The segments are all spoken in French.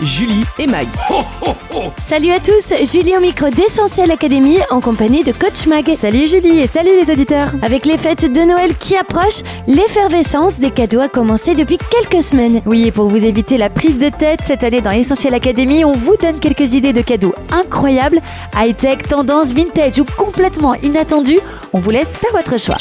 Julie et Mag. Salut à tous, Julie au micro d'Essentiel Academy en compagnie de Coach Mag. Salut Julie et salut les auditeurs. Avec les fêtes de Noël qui approchent, l'effervescence des cadeaux a commencé depuis quelques semaines. Oui, et pour vous éviter la prise de tête, cette année dans Essentiel Academy, on vous donne quelques idées de cadeaux incroyables, high-tech, tendance, vintage ou complètement inattendus. On vous laisse faire votre choix.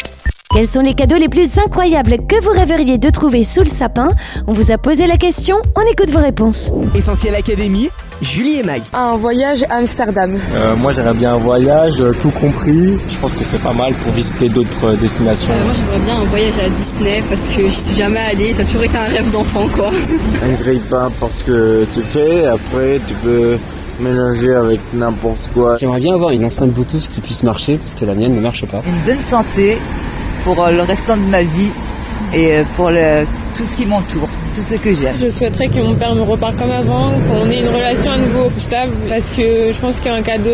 Quels sont les cadeaux les plus incroyables que vous rêveriez de trouver sous le sapin On vous a posé la question, on écoute vos réponses. Essentiel Académie. Julie et Mag. Un voyage à Amsterdam. Euh, moi j'aimerais bien un voyage, euh, tout compris. Je pense que c'est pas mal pour visiter d'autres euh, destinations. moi j'aimerais bien un voyage à Disney parce que j'y suis jamais allée, ça a toujours été un rêve d'enfant quoi. Un grille pain parce que tu fais, après tu peux mélanger avec n'importe quoi. J'aimerais bien avoir une enceinte Bluetooth qui puisse marcher parce que la mienne ne marche pas. une bonne santé pour euh, le restant de ma vie et euh, pour le- tout ce qui m'entoure, tout ce que j'aime. Je souhaiterais que mon père me reparte comme avant, qu'on ait une relation à nouveau stable parce que je pense qu'un cadeau,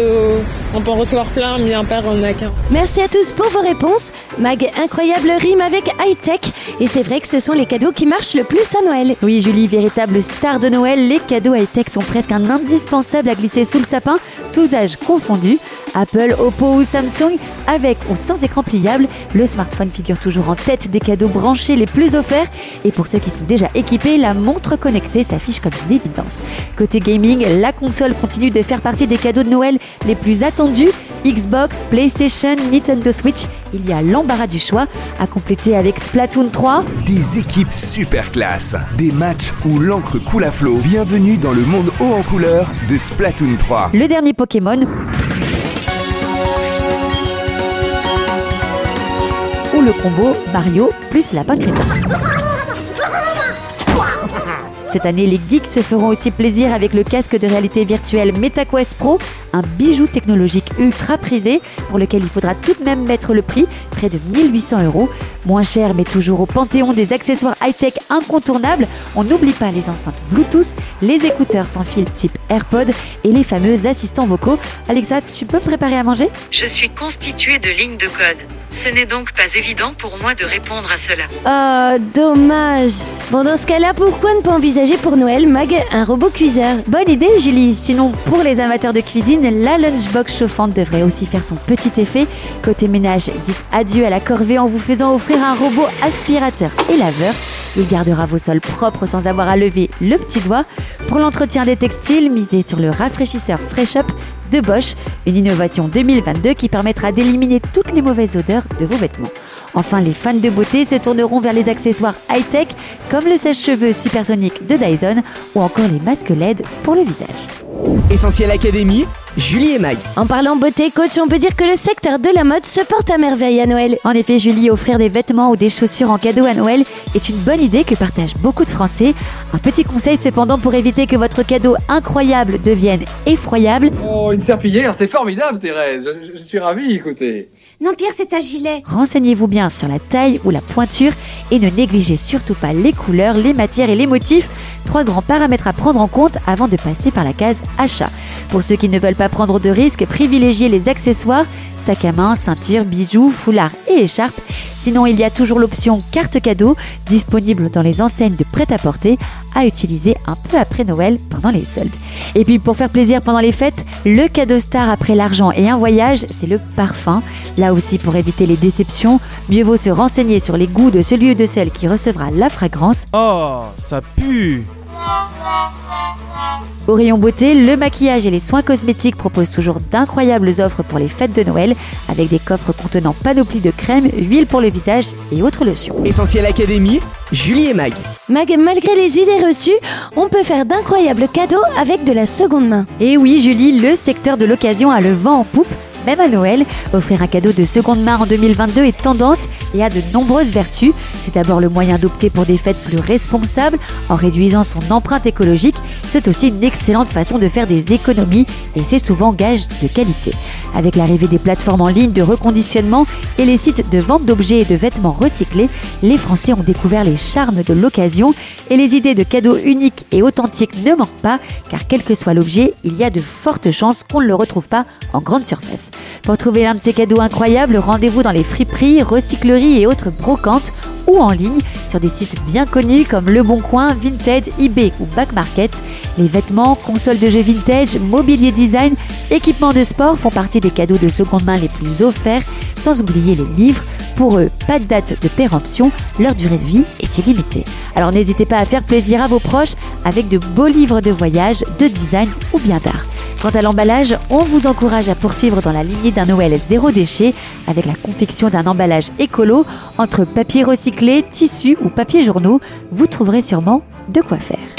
on peut en recevoir plein mais un père on en a qu'un. Merci à tous pour vos réponses. Mag, incroyable rime avec high-tech. Et c'est vrai que ce sont les cadeaux qui marchent le plus à Noël. Oui, Julie, véritable star de Noël, les cadeaux high-tech sont presque un indispensable à glisser sous le sapin, tous âges confondus. Apple, Oppo ou Samsung, avec ou sans écran pliable, le smartphone figure toujours en tête des cadeaux branchés les plus offerts. Et pour ceux qui sont déjà équipés, la montre connectée s'affiche comme une évidence. Côté gaming, la console continue de faire partie des cadeaux de Noël les plus attendus. Xbox, PlayStation, Nintendo Switch, il y a l'embarras du choix, à compléter avec Splatoon 3, Des équipes super classe. Des matchs où l'encre coule à flot. Bienvenue dans le monde haut en couleur de Splatoon 3. le dernier Pokémon le combo Mario plus lapin crétin. Cette année, les geeks se feront aussi plaisir avec le casque de réalité virtuelle MetaQuest Pro, un bijou technologique ultra prisé pour lequel il faudra tout de même mettre le prix, près de 1800 euros. Moins cher, mais toujours au panthéon des accessoires high-tech incontournables. On n'oublie pas les enceintes Bluetooth, les écouteurs sans fil type AirPod et les fameux assistants vocaux. Alexa, tu peux me préparer à manger? Je suis constitué de lignes de code. Ce n'est donc pas évident pour moi de répondre à cela. Oh, dommage. Bon, dans ce cas-là, pourquoi ne pas envisager pour Noël, Mag, un robot cuiseur? Bonne idée, Julie. Sinon, pour les amateurs de cuisine, la lunchbox chauffante devrait aussi faire son petit effet. Côté ménage, dites adieu à la corvée en vous faisant offrir un robot aspirateur et laveur. Il gardera vos sols propres sans avoir à lever le petit doigt. Pour l'entretien des textiles, misez sur le rafraîchisseur Fresh Up de Bosch, une innovation 2022 qui permettra d'éliminer toutes les mauvaises odeurs de vos vêtements. Enfin, les fans de beauté se tourneront vers les accessoires high-tech comme le sèche-cheveux supersonique de Dyson ou encore les masques LED pour le visage. Essentiel Académie. Julie et Mag. En parlant beauté, coach, on peut dire que le secteur de la mode se porte à merveille à Noël. En effet, Julie, offrir des vêtements ou des chaussures en cadeau à Noël est une bonne idée que partagent beaucoup de Français. Un petit conseil cependant pour éviter que votre cadeau incroyable devienne effroyable, Oh, une serpillière, c'est formidable, Thérèse. Je, je- je suis ravi, écoutez. Non, Pierre, c'est un gilet. Renseignez-vous bien sur la taille ou la pointure et ne négligez surtout pas les couleurs, les matières et les motifs. Trois grands paramètres à prendre en compte avant de passer par la case achat. Pour ceux qui ne veulent pas prendre de risques, privilégiez les accessoires, sac à main, ceinture, bijoux, foulard et écharpe. Sinon, il y a toujours l'option carte cadeau disponible dans les enseignes de prêt-à-porter à utiliser un peu après Noël pendant les soldes. Et puis pour faire plaisir pendant les fêtes, le cadeau star après l'argent et un voyage, c'est le parfum. Là aussi, pour éviter les déceptions, mieux vaut se renseigner sur les goûts de celui ou de celle qui recevra la fragrance. Oh, ça pue. Au rayon beauté, le maquillage et les soins cosmétiques proposent toujours d'incroyables offres pour les fêtes de Noël, avec des coffres contenant panoplie de crèmes, huiles pour le visage et autres lotions. Essentiel Académie. Julie et Mag. Mag, malgré les idées reçues, on peut faire d'incroyables cadeaux avec de la seconde main. Et oui, Julie, le secteur de l'occasion a le vent en poupe. Même à Noël, offrir un cadeau de seconde main en 2022 est tendance et a de nombreuses vertus. C'est d'abord le moyen d'opter pour des fêtes plus responsables en réduisant son empreinte écologique. C'est aussi une excellente façon de faire des économies et c'est souvent gage de qualité. Avec l'arrivée des plateformes en ligne de reconditionnement et les sites de vente d'objets et de vêtements recyclés, les Français ont découvert les charmes de l'occasion et les idées de cadeaux uniques et authentiques ne manquent pas car quel que soit l'objet, il y a de fortes chances qu'on ne le retrouve pas en grande surface. Pour trouver l'un de ces cadeaux incroyables, rendez-vous dans les friperies, recycleries et autres brocantes ou en ligne sur des sites bien connus comme Le Bon Coin, Vinted, eBay ou Back Market. Les vêtements, consoles de jeux vintage, mobilier design, équipements de sport font partie des cadeaux de seconde main les plus offerts, sans oublier les livres. Pour eux, pas de date de péremption, leur durée de vie est illimitée. Alors n'hésitez pas à faire plaisir à vos proches avec de beaux livres de voyage, de design ou bien d'art. Quant à l'emballage, on vous encourage à poursuivre dans la lignée d'un Noël zéro déchet avec la confection d'un emballage écolo entre papier recyclé, tissu ou papier journaux. Vous trouverez sûrement de quoi faire.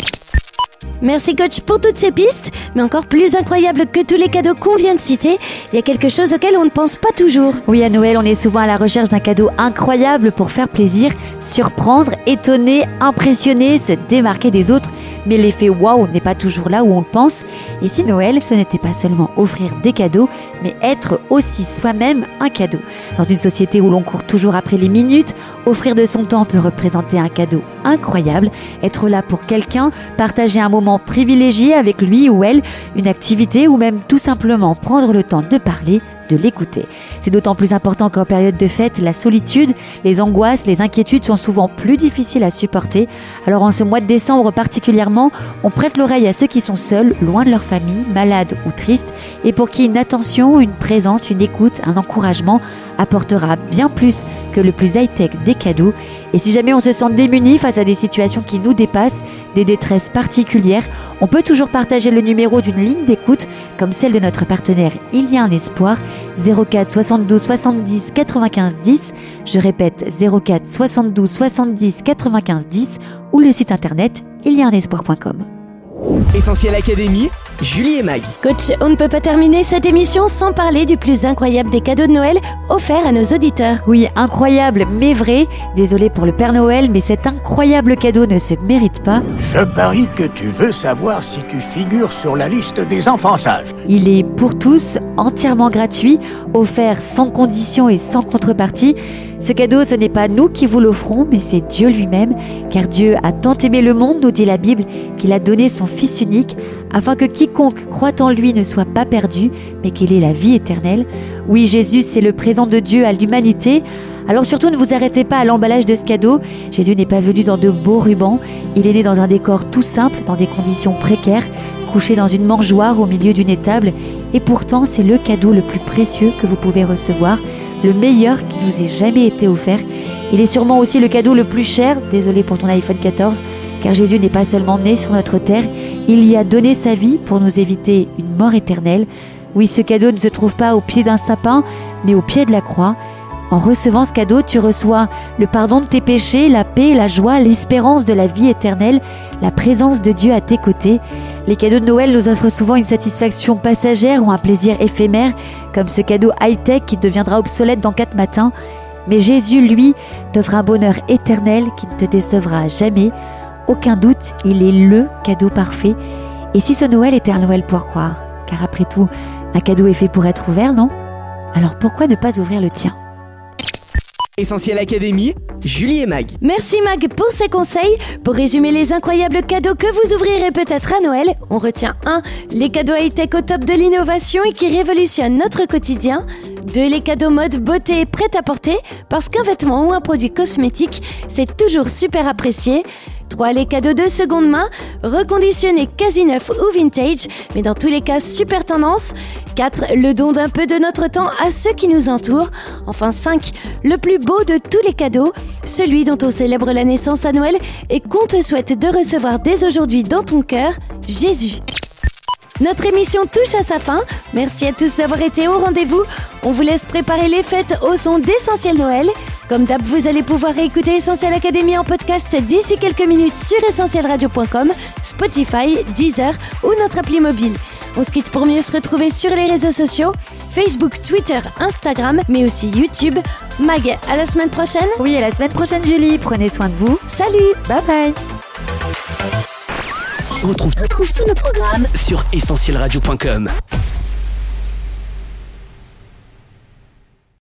Merci coach pour toutes ces pistes, mais encore plus incroyable que tous les cadeaux qu'on vient de citer, il y a quelque chose auquel on ne pense pas toujours. Oui, à Noël, on est souvent à la recherche d'un cadeau incroyable pour faire plaisir, surprendre, étonner, impressionner, se démarquer des autres. Mais l'effet waouh n'est pas toujours là où on le pense. Et si Noël, ce n'était pas seulement offrir des cadeaux, mais être aussi soi-même un cadeau. Dans une société où l'on court toujours après les minutes, offrir de son temps peut représenter un cadeau incroyable. Être là pour quelqu'un, partager un moment privilégié avec lui ou elle, une activité ou même tout simplement prendre le temps de parler, de l'écouter. C'est d'autant plus important qu'en période de fête, la solitude, les angoisses, les inquiétudes sont souvent plus difficiles à supporter. Alors en ce mois de décembre particulièrement, on prête l'oreille à ceux qui sont seuls, loin de leur famille, malades ou tristes, et pour qui une attention, une présence, une écoute, un encouragement apportera bien plus que le plus high-tech des cadeaux. Et si jamais on se sent démuni face à des situations qui nous dépassent, des détresses particulières, on peut toujours partager le numéro d'une ligne d'écoute comme celle de notre partenaire Il y a un espoir 04 72 70 95 10. Je répète 04 72 70 95 10 ou le site internet il y. Essentiel Académie, Julie et Mag. Coach, on ne peut pas terminer cette émission sans parler du plus incroyable des cadeaux de Noël offerts à nos auditeurs. Oui, incroyable, mais vrai. Désolé pour le Père Noël, mais cet incroyable cadeau ne se mérite pas. Je parie que tu veux savoir si tu figures sur la liste des enfants sages. Il est pour tous, entièrement gratuit, offert sans condition et sans contrepartie. Ce cadeau, ce n'est pas nous qui vous l'offrons, mais c'est Dieu lui-même, car Dieu a tant aimé le monde, nous dit la Bible, qu'il a donné son Fils unique, afin que quiconque croit en lui ne soit pas perdu, mais qu'il ait la vie éternelle. Oui, Jésus, c'est le présent de Dieu à l'humanité. Alors surtout ne vous arrêtez pas à l'emballage de ce cadeau. Jésus n'est pas venu dans de beaux rubans, il est né dans un décor tout simple, dans des conditions précaires, couché dans une mangeoire au milieu d'une étable, et pourtant c'est le cadeau le plus précieux que vous pouvez recevoir, le meilleur qui nous ait jamais été offert. Il est sûrement aussi le cadeau le plus cher, désolé pour ton iPhone 14, car Jésus n'est pas seulement né sur notre terre, il y a donné sa vie pour nous éviter une mort éternelle. Oui, ce cadeau ne se trouve pas au pied d'un sapin, mais au pied de la croix. En recevant ce cadeau, tu reçois le pardon de tes péchés, la paix, la joie, l'espérance de la vie éternelle, la présence de Dieu à tes côtés. Les cadeaux de Noël nous offrent souvent une satisfaction passagère ou un plaisir éphémère, comme ce cadeau high-tech qui deviendra obsolète dans quatre matins. Mais Jésus, lui, t'offre un bonheur éternel qui ne te décevra jamais. Aucun doute, il est le cadeau parfait. Et si ce Noël était un Noël pour croire? Car après tout, un cadeau est fait pour être ouvert, non? Alors pourquoi ne pas ouvrir le tien? Essentiel Académie, Julie et Mag. Merci Mag pour ces conseils. Pour résumer les incroyables cadeaux que vous ouvrirez peut-être à Noël, on retient 1. Les cadeaux high-tech au top de l'innovation et qui révolutionnent notre quotidien. 2. Les cadeaux mode beauté et prêt à porter, parce qu'un vêtement ou un produit cosmétique, c'est toujours super apprécié. 3. Les cadeaux de seconde main, reconditionnés quasi neufs ou vintage, mais dans tous les cas super tendance. 4. Le don d'un peu de notre temps à ceux qui nous entourent. Enfin 5. Le plus beau de tous les cadeaux, celui dont on célèbre la naissance à Noël et qu'on te souhaite de recevoir dès aujourd'hui dans ton cœur, Jésus. Notre émission touche à sa fin. Merci à tous d'avoir été au rendez-vous. On vous laisse préparer les fêtes au son d'Essentiel Noël. Comme d'hab, vous allez pouvoir réécouter Essentiel Académie en podcast d'ici quelques minutes sur essentielradio.com, Spotify, Deezer ou notre appli mobile. On se quitte pour mieux se retrouver sur les réseaux sociaux, Facebook, Twitter, Instagram, mais aussi YouTube. Mag, à la semaine prochaine Oui, à la semaine prochaine Julie, prenez soin de vous. Salut Bye bye On retrouve, tous nos programmes sur essentielradio.com.